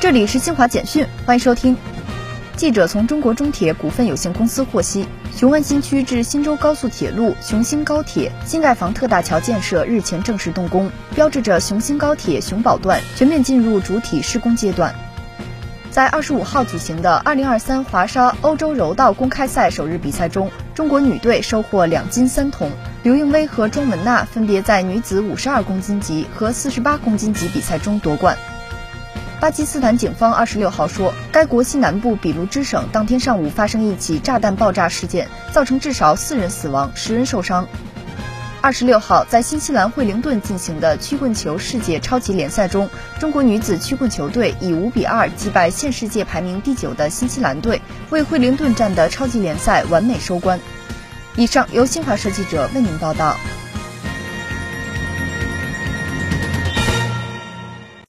这里是新华简讯，欢迎收听。记者从中国中铁股份有限公司获悉，雄安新区至新州高速铁路雄兴高铁新盖房特大桥建设日前正式动工，标志着雄兴高铁雄宝段全面进入主体施工阶段。在二十五号举行的二零二三华沙欧洲柔道公开赛首日比赛中，中国女队收获两金三铜，刘映薇和庄文娜分别在女子五十二公斤级和四十八公斤级比赛中夺冠。巴基斯坦警方二十六号说，该国西南部比卢支省当天上午发生一起炸弹爆炸事件，造成至少四人死亡，十人受伤。二十六号，在新西兰惠灵顿进行的曲棍球世界超级联赛中，中国女子曲棍球队以五比二击败现世界排名第九的新西兰队，为惠灵顿站的超级联赛完美收官。以上由新华社记者为您报道。